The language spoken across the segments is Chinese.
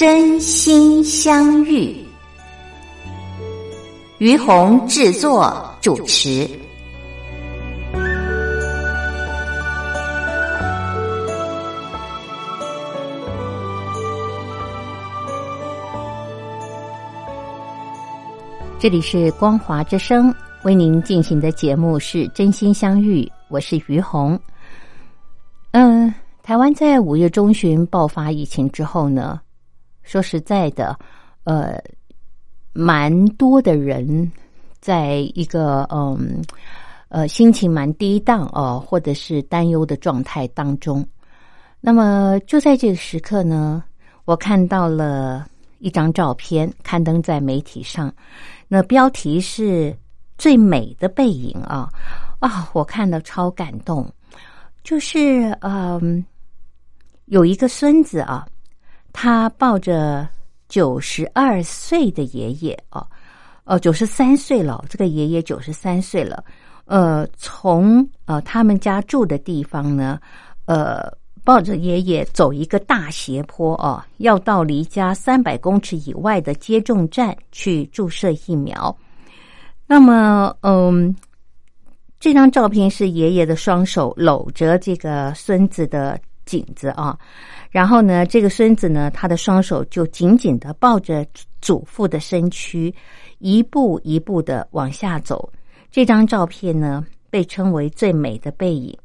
真心相遇，于红制作主持。这里是光华之声为您进行的节目是真心相遇，我是于红。嗯，台湾在五月中旬爆发疫情之后呢？说实在的，呃，蛮多的人在一个嗯呃心情蛮低档哦，或者是担忧的状态当中。那么就在这个时刻呢，我看到了一张照片刊登在媒体上，那标题是最美的背影啊啊！我看了超感动，就是嗯有一个孙子啊。他抱着九十二岁的爷爷哦，哦，九十三岁了。这个爷爷九十三岁了，呃，从呃他们家住的地方呢，呃，抱着爷爷走一个大斜坡哦，要到离家三百公尺以外的接种站去注射疫苗。那么，嗯，这张照片是爷爷的双手搂着这个孙子的颈子啊。然后呢，这个孙子呢，他的双手就紧紧的抱着祖父的身躯，一步一步的往下走。这张照片呢，被称为最美的背影。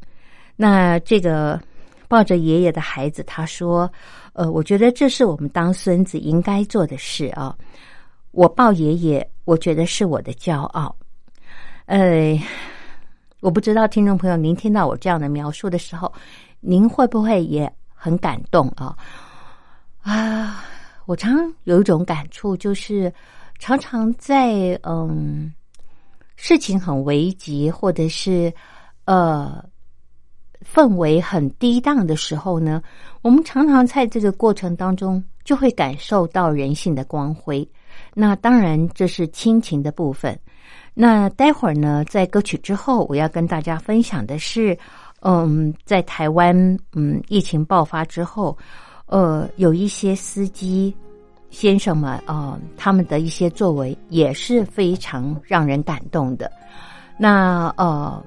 那这个抱着爷爷的孩子，他说：“呃，我觉得这是我们当孙子应该做的事啊。我抱爷爷，我觉得是我的骄傲。”呃，我不知道听众朋友，您听到我这样的描述的时候，您会不会也？很感动啊啊！我常有一种感触，就是常常在嗯事情很危急，或者是呃氛围很低档的时候呢，我们常常在这个过程当中就会感受到人性的光辉。那当然，这是亲情的部分。那待会儿呢，在歌曲之后，我要跟大家分享的是。嗯，在台湾，嗯，疫情爆发之后，呃，有一些司机先生们，呃，他们的一些作为也是非常让人感动的。那呃，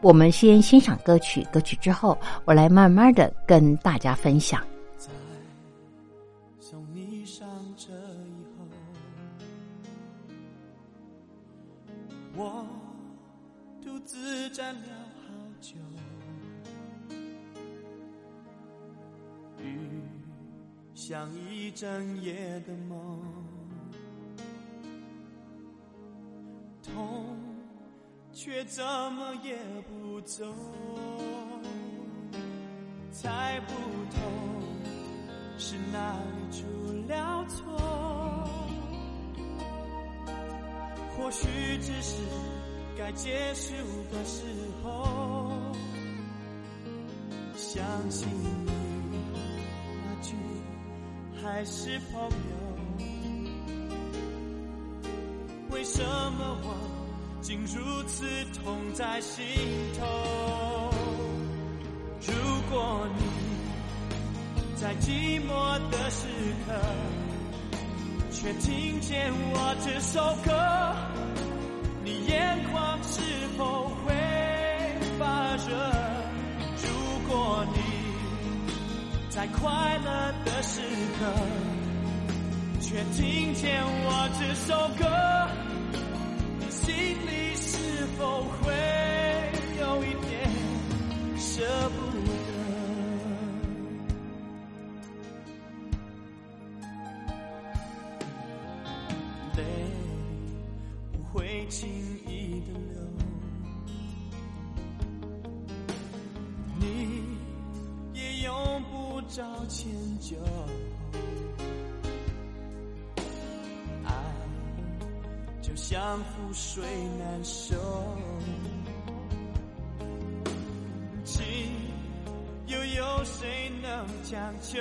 我们先欣赏歌曲，歌曲之后，我来慢慢的跟大家分享。在送你上车以后，我独自站像一整夜的梦，痛却怎么也不走，猜不透是哪里出了错，或许只是该结束的时候，相信你。还是朋友，为什么我竟如此痛在心头？如果你在寂寞的时刻，却听见我这首歌，在快乐的时刻，却听见我这首歌，你心里是否会迁就。爱就像覆水难收，情又有谁能强求？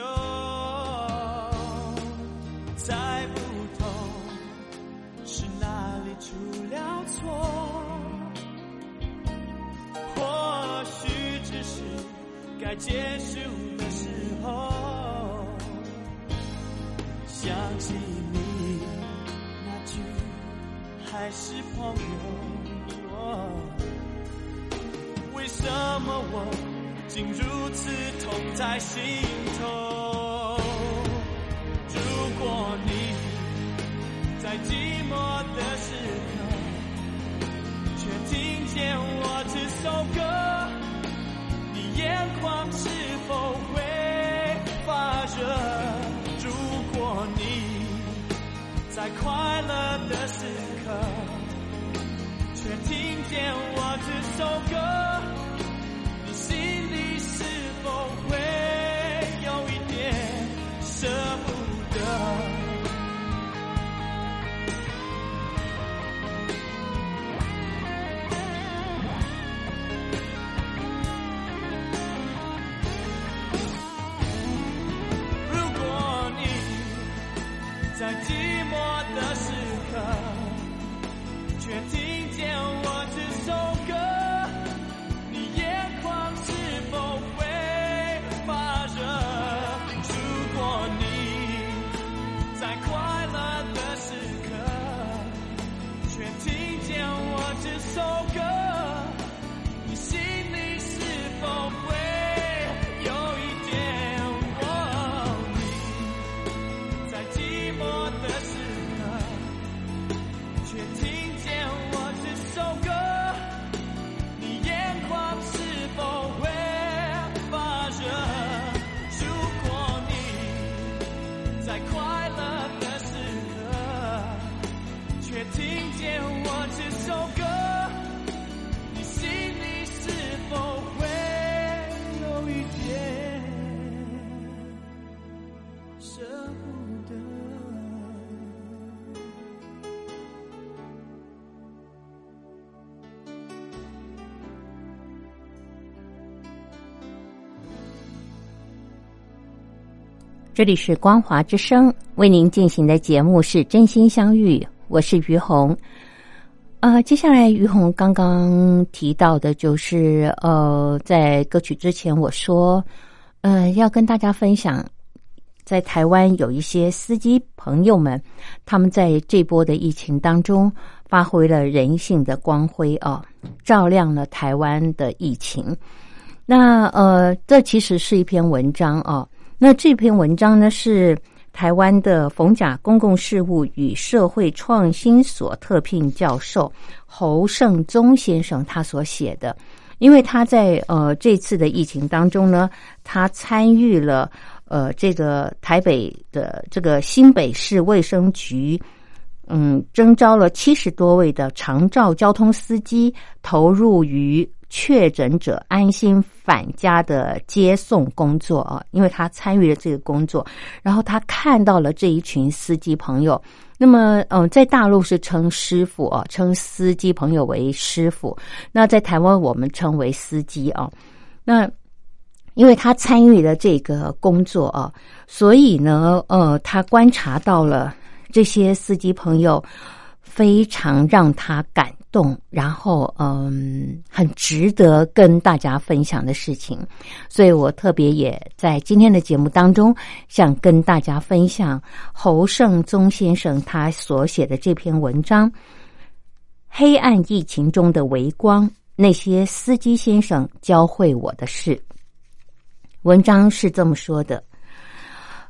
猜不透是哪里出了错，或许只是该结束时候。想起你那句还是朋友，为什么我竟如此痛在心头？如果你在寂寞在快乐的时刻，却听见我这首歌，寞这里是光华之声为您进行的节目是真心相遇，我是于红。呃，接下来于红刚刚提到的就是呃，在歌曲之前我说，呃，要跟大家分享，在台湾有一些司机朋友们，他们在这波的疫情当中发挥了人性的光辉啊，照亮了台湾的疫情。那呃，这其实是一篇文章啊。那这篇文章呢，是台湾的冯甲公共事务与社会创新所特聘教授侯胜宗先生他所写的。因为他在呃这次的疫情当中呢，他参与了呃这个台北的这个新北市卫生局，嗯，征招了七十多位的长照交通司机，投入于。确诊者安心返家的接送工作啊，因为他参与了这个工作，然后他看到了这一群司机朋友。那么，嗯，在大陆是称师傅啊，称司机朋友为师傅。那在台湾，我们称为司机啊。那因为他参与了这个工作啊，所以呢，呃，他观察到了这些司机朋友非常让他感。动，然后嗯，很值得跟大家分享的事情，所以我特别也在今天的节目当中，想跟大家分享侯胜宗先生他所写的这篇文章《黑暗疫情中的微光》，那些司机先生教会我的事。文章是这么说的，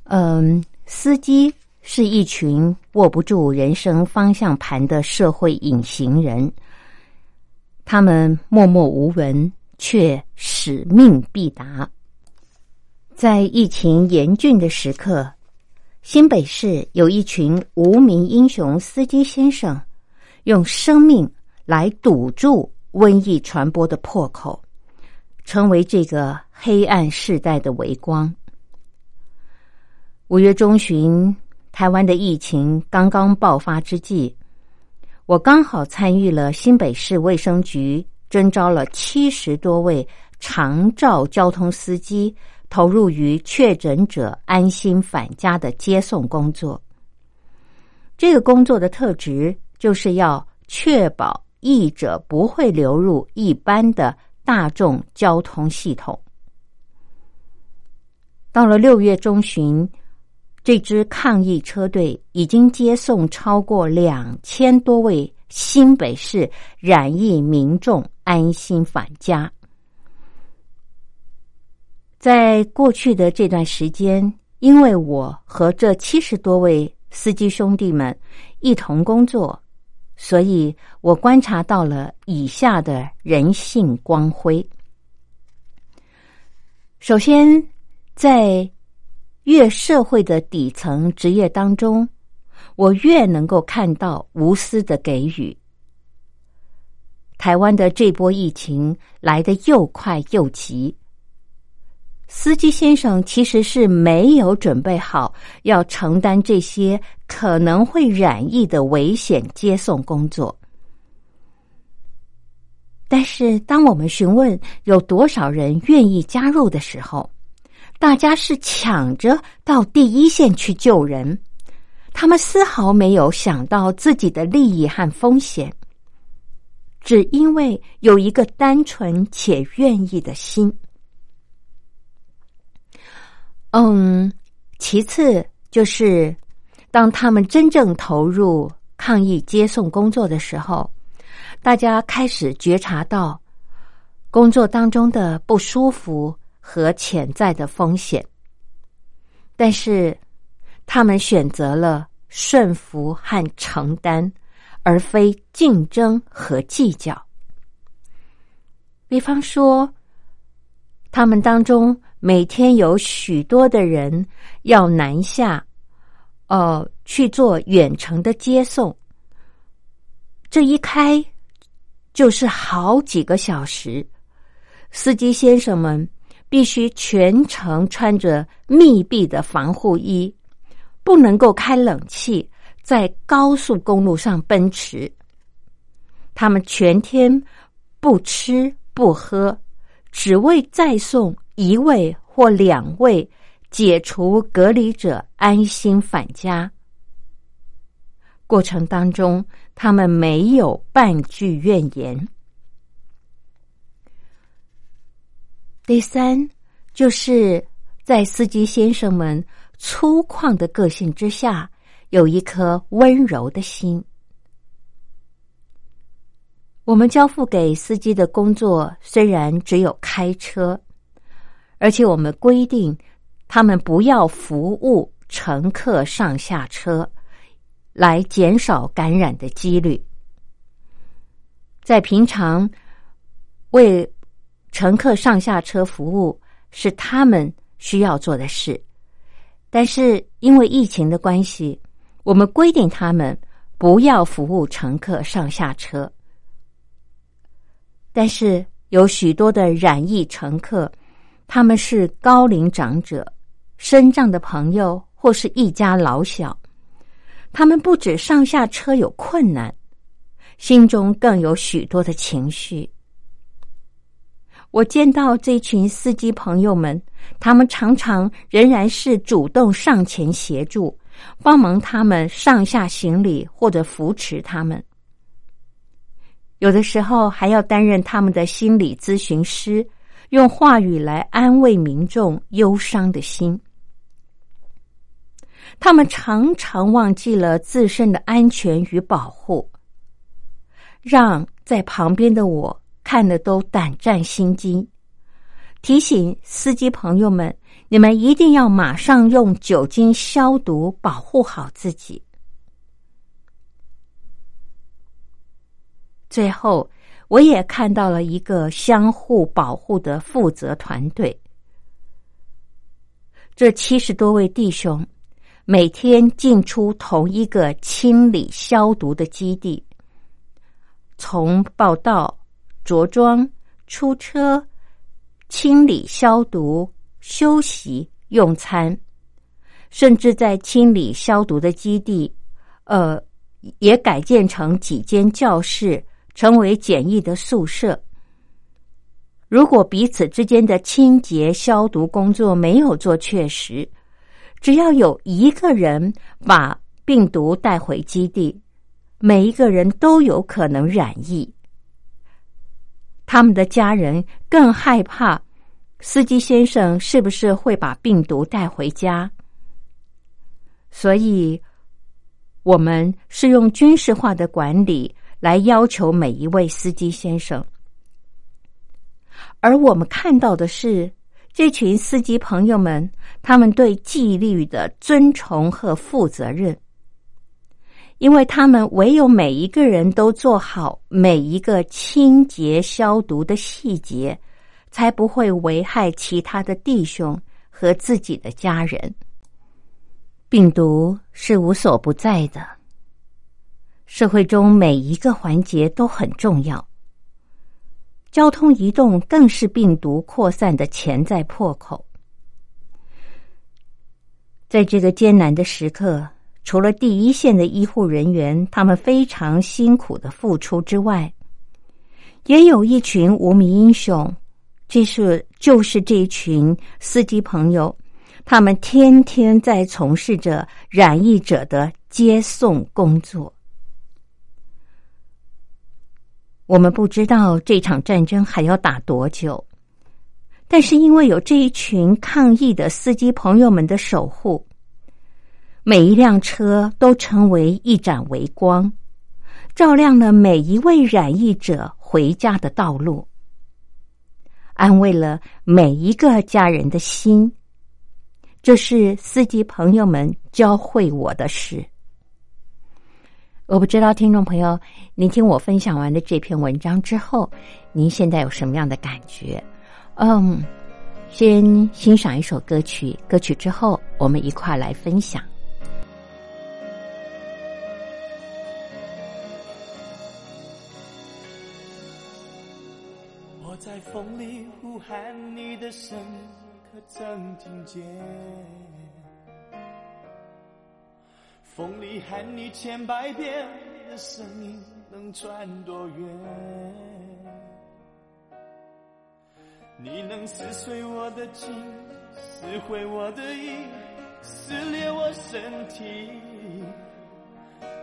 嗯，司机。是一群握不住人生方向盘的社会隐形人，他们默默无闻，却使命必达。在疫情严峻的时刻，新北市有一群无名英雄司机先生，用生命来堵住瘟疫传播的破口，成为这个黑暗世代的微光。五月中旬，台湾的疫情刚刚爆发之际，我刚好参与了新北市卫生局征招了七十多位长照交通司机，投入于确诊者安心返家的接送工作。这个工作的特质就是要确保译者不会流入一般的大众交通系统。到了六月中旬。这支抗疫车队已经接送超过两千多位新北市染疫民众安心返家。在过去的这段时间，因为我和这七十多位司机兄弟们一同工作，所以我观察到了以下的人性光辉。首先，在越社会的底层职业当中，我越能够看到无私的给予。台湾的这波疫情来得又快又急，司机先生其实是没有准备好要承担这些可能会染疫的危险接送工作。但是，当我们询问有多少人愿意加入的时候，大家是抢着到第一线去救人，他们丝毫没有想到自己的利益和风险，只因为有一个单纯且愿意的心。嗯，其次就是，当他们真正投入抗疫接送工作的时候，大家开始觉察到工作当中的不舒服。和潜在的风险，但是他们选择了顺服和承担，而非竞争和计较。比方说，他们当中每天有许多的人要南下，呃，去做远程的接送，这一开就是好几个小时，司机先生们。必须全程穿着密闭的防护衣，不能够开冷气，在高速公路上奔驰。他们全天不吃不喝，只为再送一位或两位解除隔离者安心返家。过程当中，他们没有半句怨言。第三，就是在司机先生们粗犷的个性之下，有一颗温柔的心。我们交付给司机的工作虽然只有开车，而且我们规定他们不要服务乘客上下车，来减少感染的几率。在平常为。乘客上下车服务是他们需要做的事，但是因为疫情的关系，我们规定他们不要服务乘客上下车。但是有许多的染疫乘客，他们是高龄长者、身障的朋友或是一家老小，他们不止上下车有困难，心中更有许多的情绪。我见到这群司机朋友们，他们常常仍然是主动上前协助，帮忙他们上下行李或者扶持他们。有的时候还要担任他们的心理咨询师，用话语来安慰民众忧伤的心。他们常常忘记了自身的安全与保护，让在旁边的我。看的都胆战心惊，提醒司机朋友们：你们一定要马上用酒精消毒，保护好自己。最后，我也看到了一个相互保护的负责团队。这七十多位弟兄每天进出同一个清理消毒的基地，从报道。着装、出车、清理、消毒、休息、用餐，甚至在清理消毒的基地，呃，也改建成几间教室，成为简易的宿舍。如果彼此之间的清洁消毒工作没有做确实，只要有一个人把病毒带回基地，每一个人都有可能染疫。他们的家人更害怕司机先生是不是会把病毒带回家，所以我们是用军事化的管理来要求每一位司机先生。而我们看到的是，这群司机朋友们，他们对纪律的尊崇和负责任，因为他们唯有每一个人都做好每一个清洁消毒的细节，才不会危害其他的弟兄和自己的家人。病毒是无所不在的，社会中每一个环节都很重要。交通移动更是病毒扩散的潜在破口。在这个艰难的时刻，除了第一线的医护人员，他们非常辛苦的付出之外，也有一群无名英雄。这是就是这一群司机朋友，他们天天在从事着染疫者的接送工作。我们不知道这场战争还要打多久，但是因为有这一群抗疫的司机朋友们的守护，每一辆车都成为一盏微光，照亮了每一位染疫者回家的道路，安慰了每一个家人的心。这是司机朋友们教会我的事。我不知道听众朋友，您听我分享完的这篇文章之后，您现在有什么样的感觉？嗯，先欣赏一首歌曲，歌曲之后我们一块来分享。喊你的声，可曾听见？风里喊你千百遍的声音能传多远？你能撕碎我的情，撕毁我的意，撕裂我身体。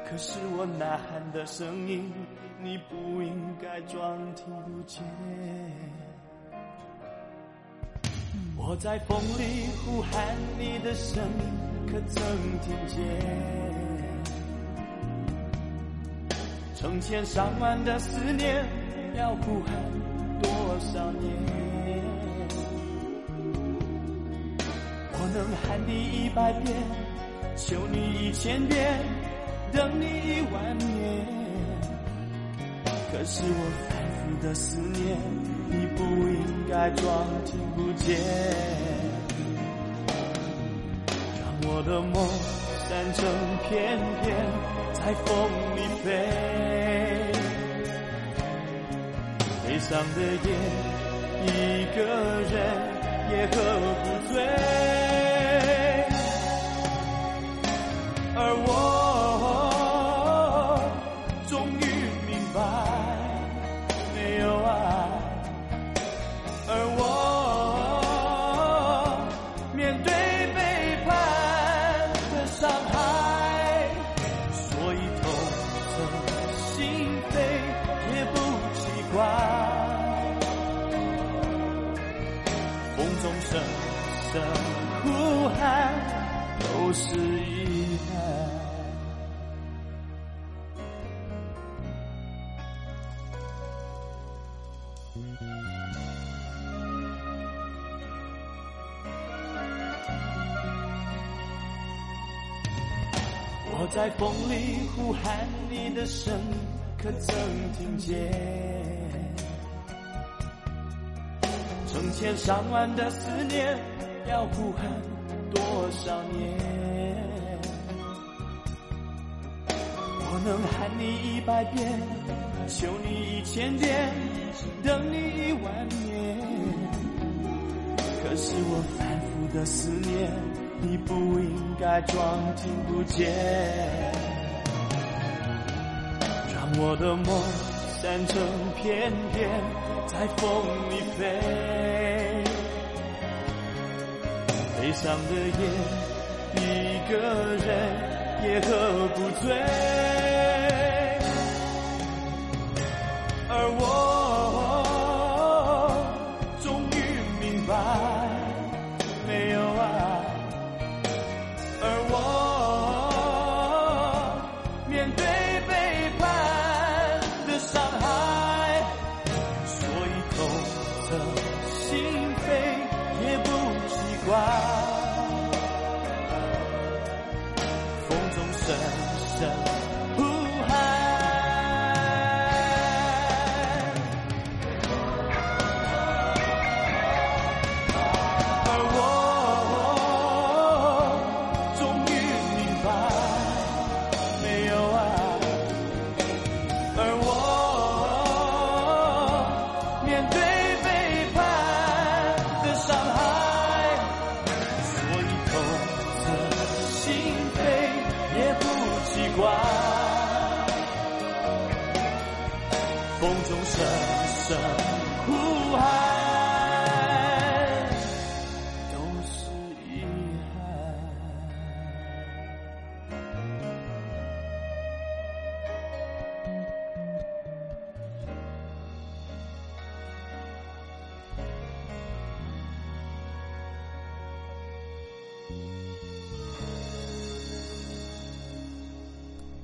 可是我呐喊的声音，你不应该装听不见。我在风里呼喊你的声。可曾听见？成千上万的思念，要呼喊多少年？我能喊你一百遍，求你一千遍，等你一万年。可是我反复的思念，你不应该装听不见。让我的梦散成片片，在风里飞。悲伤的夜，一个人也喝不醉。而我。在风里呼喊你的声，可曾听见？成千上万的思念，要呼喊多少年？我能喊你一百遍，求你一千遍，等你一万年。可是我反复的思念。你不应该装听不见，让我的梦散成片片，在风里飞。悲伤的夜，一个人也喝不醉，而我。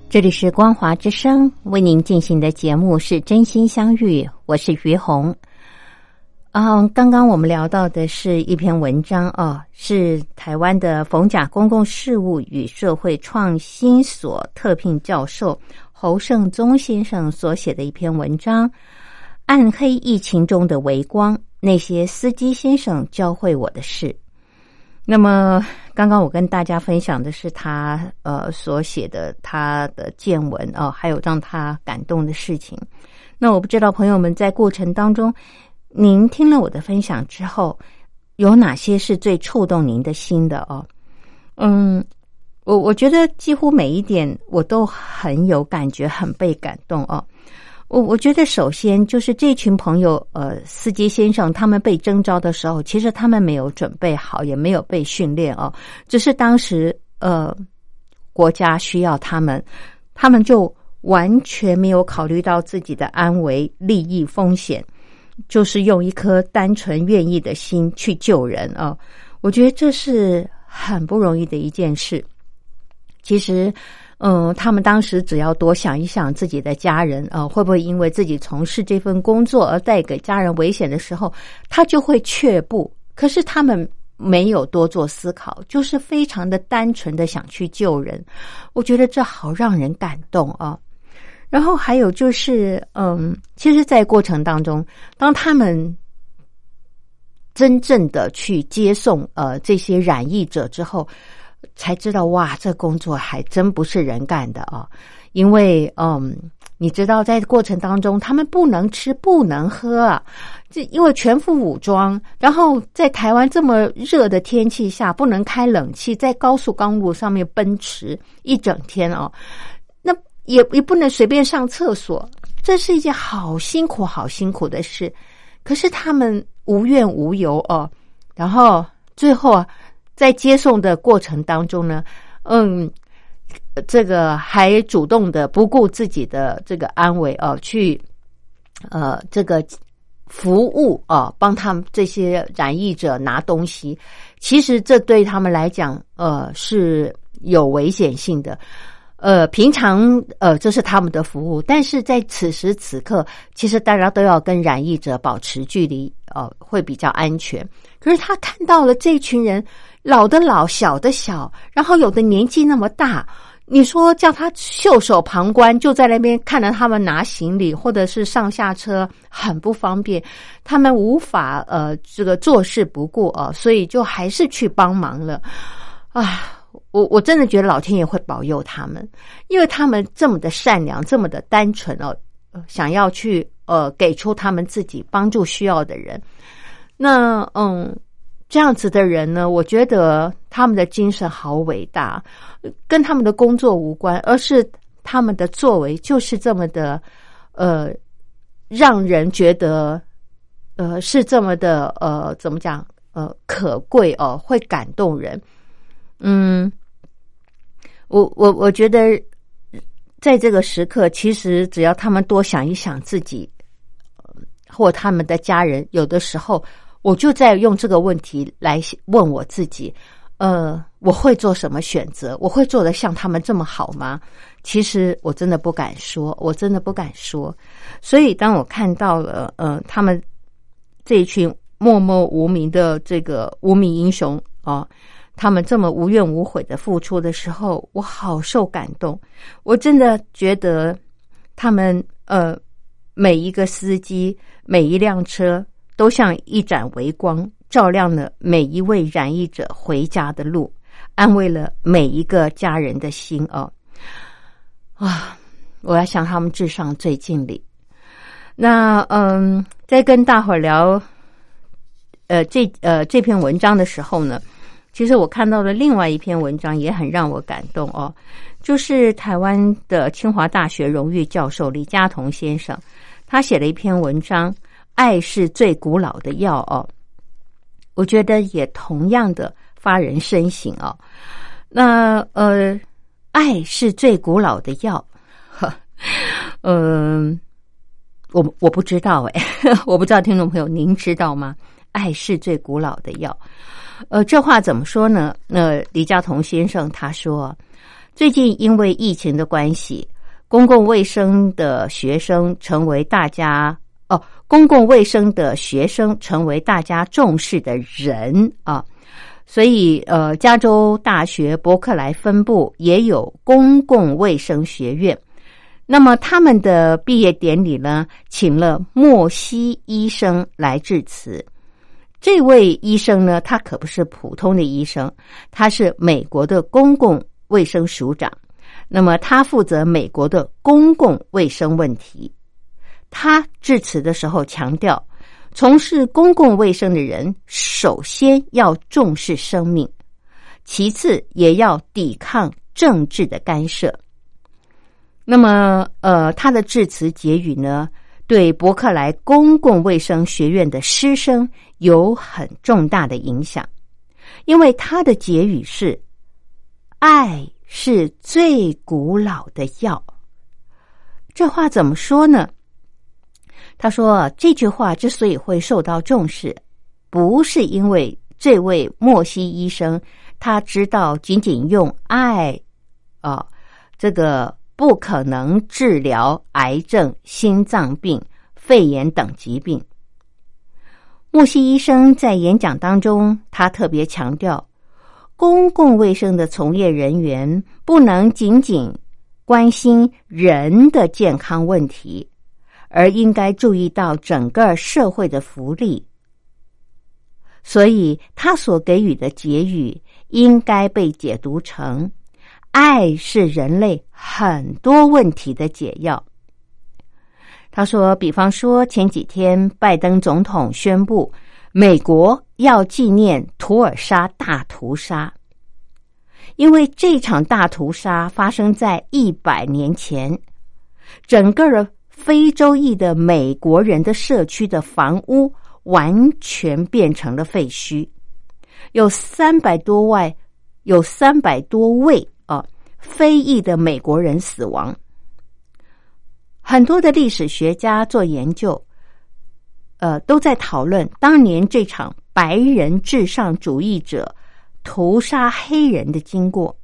这里是光华之声为您进行的节目是真心相遇，我是于红。嗯，刚刚我们聊到的是一篇文章哦，是台湾的逢甲公共事务与社会创新所特聘教授侯胜宗先生所写的一篇文章《暗黑疫情中的微光》，那些司机先生教会我的事。那么，刚刚我跟大家分享的是他呃所写的他的见闻哦，还有让他感动的事情。那我不知道朋友们在过程当中，您听了我的分享之后，有哪些是最触动您的心的哦？嗯，我我觉得几乎每一点我都很有感觉，很被感动哦。我我觉得，首先就是这群朋友，呃，司机先生他们被征召的时候，其实他们没有准备好，也没有被训练哦，只是当时呃国家需要他们，他们就完全没有考虑到自己的安危、利益、风险，就是用一颗单纯愿意的心去救人啊！我觉得这是很不容易的一件事。其实。嗯，他们当时只要多想一想自己的家人啊，会不会因为自己从事这份工作而带给家人危险的时候，他就会却步。可是他们没有多做思考，就是非常的单纯的想去救人。我觉得这好让人感动啊。然后还有就是，嗯，其实，在过程当中，当他们真正的去接送呃这些染疫者之后。才知道哇，这工作还真不是人干的啊！因为嗯，你知道，在过程当中，他们不能吃，不能喝啊，这因为全副武装，然后在台湾这么热的天气下，不能开冷气，在高速公路上面奔驰一整天哦，那也也不能随便上厕所，这是一件好辛苦、好辛苦的事。可是他们无怨无尤哦，然后最后啊。在接送的过程当中呢，嗯，这个还主动的不顾自己的这个安危哦，去呃这个服务啊，帮他们这些染疫者拿东西。其实这对他们来讲，呃是有危险性的。呃，平常呃这是他们的服务，但是在此时此刻，其实大家都要跟染疫者保持距离，呃，会比较安全。可是他看到了这群人。老的老，小的小，然后有的年纪那么大，你说叫他袖手旁观，就在那边看着他们拿行李或者是上下车，很不方便，他们无法呃这个坐视不顾啊，所以就还是去帮忙了。啊，我我真的觉得老天爷会保佑他们，因为他们这么的善良，这么的单纯哦，想要去呃给出他们自己帮助需要的人。那嗯。这样子的人呢，我觉得他们的精神好伟大，跟他们的工作无关，而是他们的作为就是这么的，呃，让人觉得，呃，是这么的，呃，怎么讲，呃，可贵哦，会感动人。嗯，我我我觉得，在这个时刻，其实只要他们多想一想自己，或他们的家人，有的时候。我就在用这个问题来问我自己，呃，我会做什么选择？我会做的像他们这么好吗？其实我真的不敢说，我真的不敢说。所以当我看到了，呃，他们这一群默默无名的这个无名英雄啊，他们这么无怨无悔的付出的时候，我好受感动。我真的觉得他们，呃，每一个司机，每一辆车。都像一盏微光，照亮了每一位染疫者回家的路，安慰了每一个家人的心哦。啊，我要向他们致上最敬礼。那嗯，在跟大伙儿聊，呃，这呃这篇文章的时候呢，其实我看到了另外一篇文章，也很让我感动哦。就是台湾的清华大学荣誉教授李嘉彤先生，他写了一篇文章。爱是最古老的药哦，我觉得也同样的发人深省哦。那呃，爱是最古老的药，嗯，我我不知道哎，我不知道听众朋友您知道吗？爱是最古老的药，呃，这话怎么说呢？那李嘉彤先生他说，最近因为疫情的关系，公共卫生的学生成为大家。哦，公共卫生的学生成为大家重视的人啊，所以呃，加州大学伯克莱分部也有公共卫生学院。那么他们的毕业典礼呢，请了莫西医生来致辞。这位医生呢，他可不是普通的医生，他是美国的公共卫生署长。那么他负责美国的公共卫生问题。他致辞的时候强调，从事公共卫生的人首先要重视生命，其次也要抵抗政治的干涉。那么，呃，他的致辞结语呢，对伯克莱公共卫生学院的师生有很重大的影响，因为他的结语是：“爱是最古老的药。”这话怎么说呢？他说：“这句话之所以会受到重视，不是因为这位莫西医生他知道仅仅用爱啊，这个不可能治疗癌症、心脏病、肺炎等疾病。莫西医生在演讲当中，他特别强调，公共卫生的从业人员不能仅仅关心人的健康问题。”而应该注意到整个社会的福利，所以他所给予的结语应该被解读成：爱是人类很多问题的解药。他说，比方说前几天拜登总统宣布美国要纪念图尔沙大屠杀，因为这场大屠杀发生在一百年前，整个。非洲裔的美国人的社区的房屋完全变成了废墟，有三百多万，有三百多位啊非裔的美国人死亡。很多的历史学家做研究，呃，都在讨论当年这场白人至上主义者屠杀黑人的经过。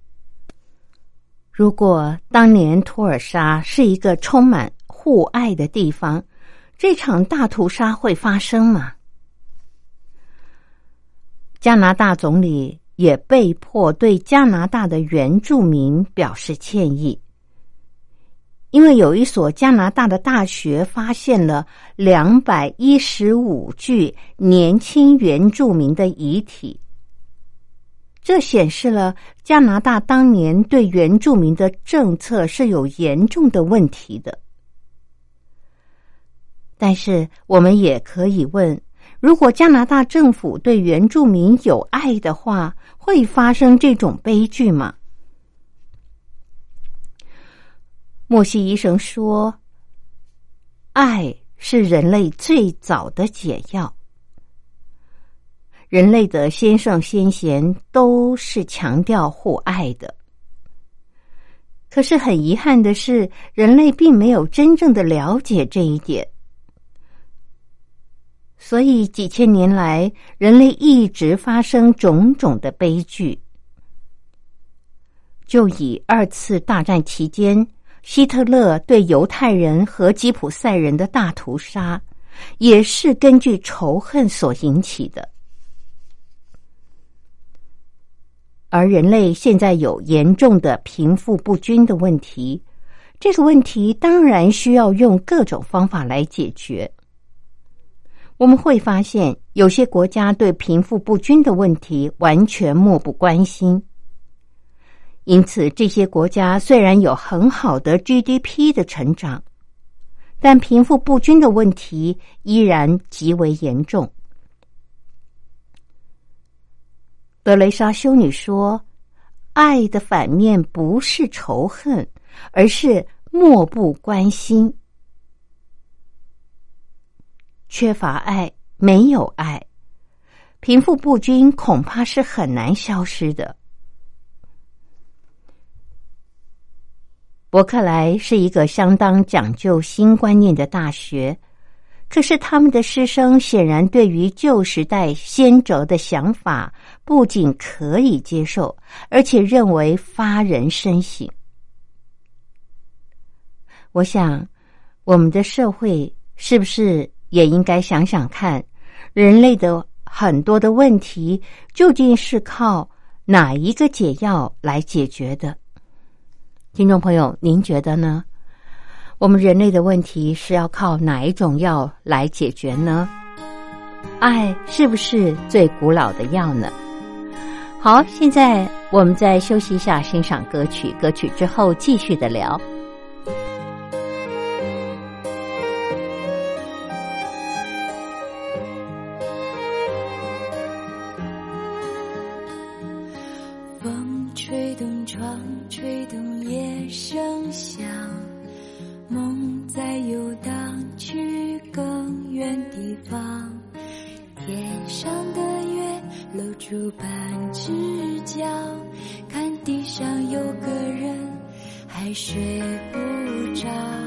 如果当年托尔沙是一个充满……互爱的地方，这场大屠杀会发生吗？加拿大总理也被迫对加拿大的原住民表示歉意，因为有一所加拿大的大学发现了两百一十五具年轻原住民的遗体，这显示了加拿大当年对原住民的政策是有严重的问题的。但是，我们也可以问：如果加拿大政府对原住民有爱的话，会发生这种悲剧吗？莫西医生说：“爱是人类最早的解药。人类的先圣先贤都是强调互爱的。可是很遗憾的是，人类并没有真正的了解这一点。所以几千年来，人类一直发生种种的悲剧。就以二次大战期间。”希特勒对犹太人和吉普赛人的大屠杀，也是根据仇恨所引起的。而人类现在有严重的贫富不均的问题，这个问题当然需要用各种方法来解决。我们会发现，有些国家对贫富不均的问题完全漠不关心。因此，这些国家虽然有很好的 GDP 的成长，但贫富不均的问题依然极为严重。德雷莎修女说：“爱的反面不是仇恨，而是漠不关心。缺乏爱，没有爱，贫富不均恐怕是很难消失的。”伯克莱是一个相当讲究新观念的大学，可是他们的师生显然对于旧时代先哲的想法不仅可以接受，而且认为发人深省。我想，我们的社会是不是也应该想想看，人类的很多的问题究竟是靠哪一个解药来解决的？听众朋友，您觉得呢？我们人类的问题是要靠哪一种药来解决呢？爱是不是最古老的药呢？好，现在我们再休息一下，欣赏歌曲。歌曲之后继续的聊。声响梦在游荡去更远地方。天上的月露出半只角看地上有个人还睡不着。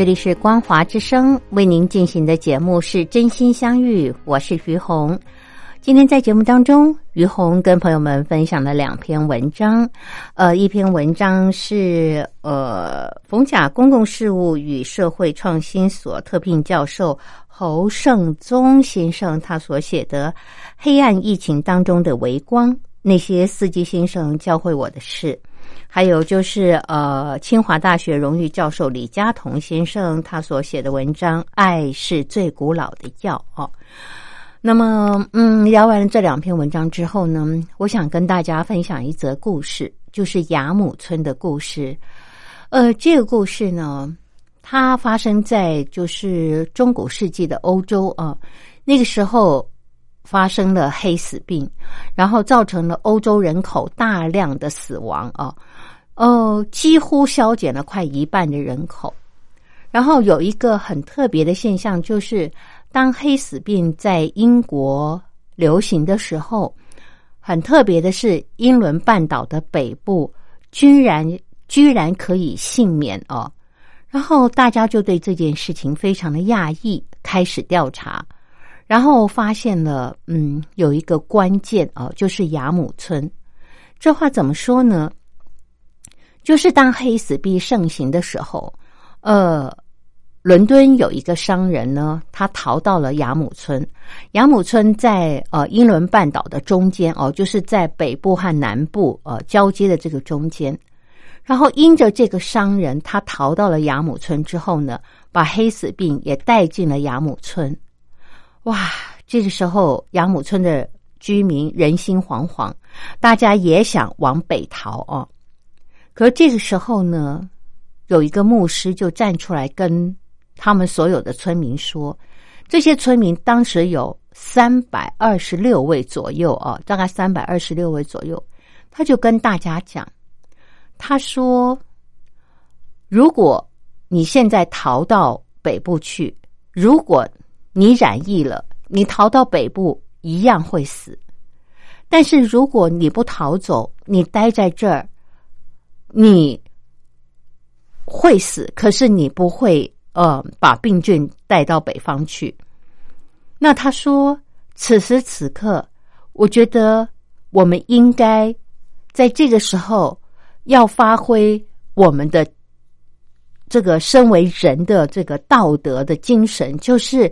这里是光华之声为您进行的节目是真心相遇，我是于红。今天在节目当中，于红跟朋友们分享了两篇文章，呃，一篇文章是呃冯甲公共事务与社会创新所特聘教授侯胜宗先生他所写的《黑暗疫情当中的微光》，那些司机先生教会我的事。还有就是呃，清华大学荣誉教授李嘉彤先生他所写的文章《爱是最古老的药》哦。那么，嗯，聊完了这两篇文章之后呢，我想跟大家分享一则故事，就是雅姆村的故事。呃，这个故事呢，它发生在就是中古世纪的欧洲啊，那个时候发生了黑死病，然后造成了欧洲人口大量的死亡啊。哦几乎消减了快一半的人口。然后有一个很特别的现象，就是当黑死病在英国流行的时候，很特别的是，英伦半岛的北部居然居然可以幸免哦。然后大家就对这件事情非常的讶异，开始调查，然后发现了，嗯，有一个关键哦，就是雅姆村。这话怎么说呢？就是当黑死病盛行的时候，呃，伦敦有一个商人呢，他逃到了雅姆村。雅姆村在呃英伦半岛的中间哦，就是在北部和南部呃交接的这个中间。然后因着这个商人他逃到了雅姆村之后呢，把黑死病也带进了雅姆村。哇，这个时候雅姆村的居民人心惶惶，大家也想往北逃哦。可这个时候呢，有一个牧师就站出来跟他们所有的村民说：“这些村民当时有三百二十六位左右啊，大概三百二十六位左右。”他就跟大家讲：“他说，如果你现在逃到北部去，如果你染疫了，你逃到北部一样会死；但是如果你不逃走，你待在这儿。”你会死，可是你不会呃把病菌带到北方去。那他说，此时此刻，我觉得我们应该在这个时候要发挥我们的这个身为人的这个道德的精神，就是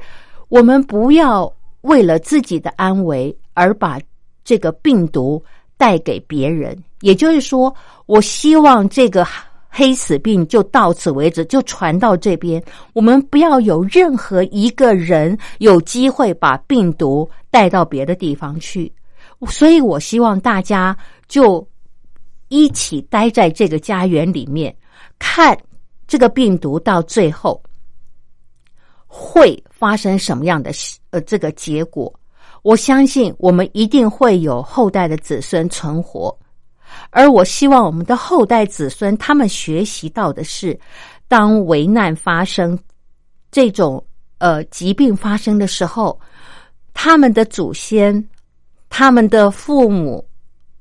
我们不要为了自己的安危而把这个病毒带给别人。也就是说，我希望这个黑死病就到此为止，就传到这边。我们不要有任何一个人有机会把病毒带到别的地方去。所以我希望大家就一起待在这个家园里面，看这个病毒到最后会发生什么样的呃这个结果。我相信我们一定会有后代的子孙存活。而我希望我们的后代子孙，他们学习到的是，当危难发生、这种呃疾病发生的时候，他们的祖先、他们的父母、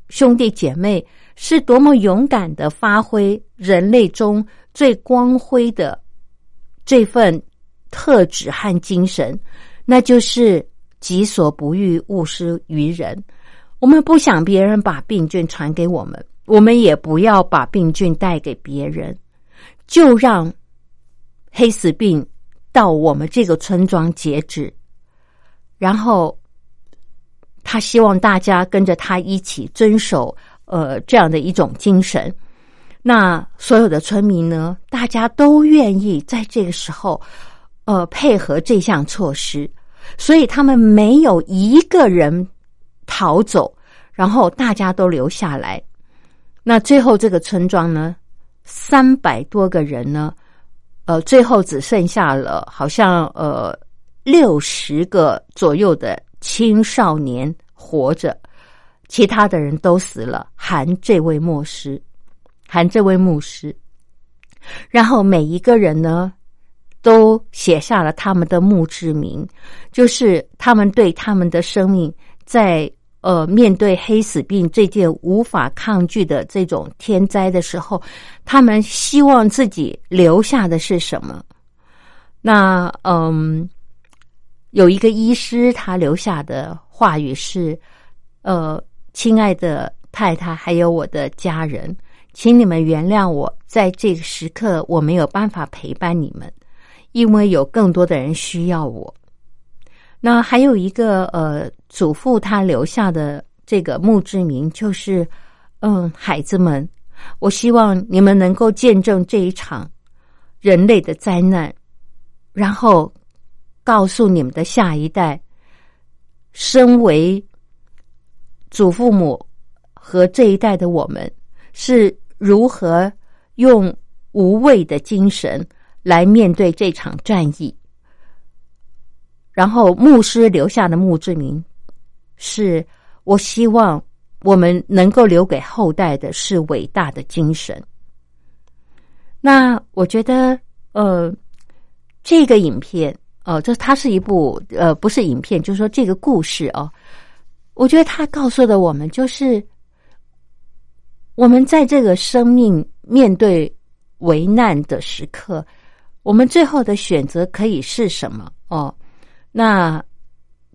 兄弟姐妹是多么勇敢的发挥人类中最光辉的这份特质和精神，那就是己所不欲，勿施于人。我们不想别人把病菌传给我们，我们也不要把病菌带给别人，就让黑死病到我们这个村庄截止。然后，他希望大家跟着他一起遵守呃这样的一种精神。那所有的村民呢，大家都愿意在这个时候呃配合这项措施，所以他们没有一个人。逃走，然后大家都留下来。那最后这个村庄呢，三百多个人呢，呃，最后只剩下了好像呃六十个左右的青少年活着，其他的人都死了，含这位牧师，含这位牧师。然后每一个人呢，都写下了他们的墓志铭，就是他们对他们的生命在。呃，面对黑死病这件无法抗拒的这种天灾的时候，他们希望自己留下的是什么？那嗯，有一个医师他留下的话语是：呃，亲爱的太太，还有我的家人，请你们原谅我，在这个时刻我没有办法陪伴你们，因为有更多的人需要我。那还有一个呃，祖父他留下的这个墓志铭就是：嗯，孩子们，我希望你们能够见证这一场人类的灾难。然后告诉你们的下一代，身为祖父母和这一代的我们是如何用无畏的精神来面对这场战役。然后牧师留下的墓志铭是：我希望我们能够留给后代的是伟大的精神。那我觉得，呃。这个影片哦，这它是一部呃，不是影片，就是说这个故事哦。我觉得它告诉的我们，就是我们在这个生命面对危难的时刻，我们最后的选择可以是什么哦？那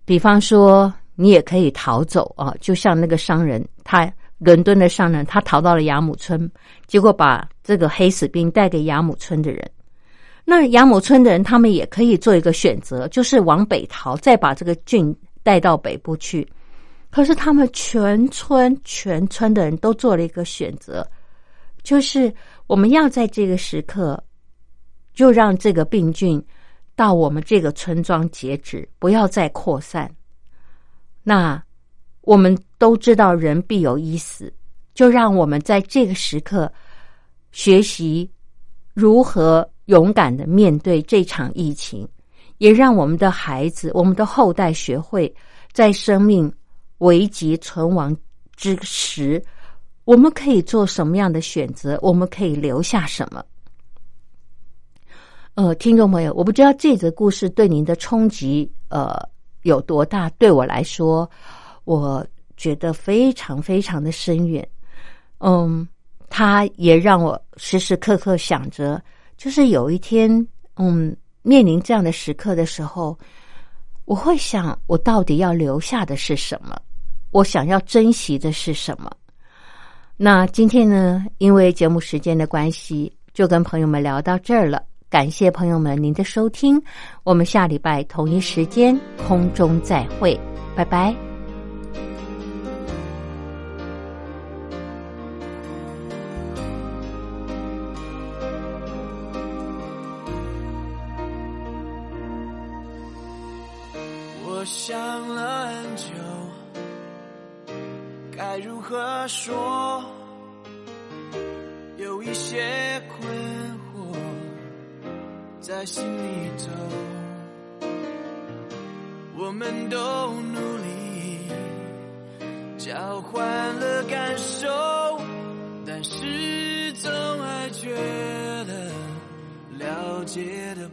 比方说，你也可以逃走啊，就像那个商人，他伦敦的商人，他逃到了雅姆村，结果把这个黑死病带给雅姆村的人。那养母村的人，他们也可以做一个选择，就是往北逃，再把这个郡带到北部去。可是他们全村全村的人都做了一个选择，就是我们要在这个时刻，就让这个病菌到我们这个村庄截止，不要再扩散。那我们都知道人必有一死，就让我们在这个时刻学习如何。勇敢的面对这场疫情，也让我们的孩子、我们的后代学会，在生命危急存亡之时，我们可以做什么样的选择？我们可以留下什么？呃，听众朋友，我不知道这则故事对您的冲击呃有多大。对我来说，我觉得非常非常的深远。嗯，他也让我时时刻刻想着。就是有一天，嗯，面临这样的时刻的时候，我会想，我到底要留下的是什么？我想要珍惜的是什么？那今天呢，因为节目时间的关系，就跟朋友们聊到这儿了。感谢朋友们您的收听，我们下礼拜同一时间空中再会，拜拜。我想了很久，该如何说？有一些在心里头。我们都努力交换了感受，但是总还觉得了解的。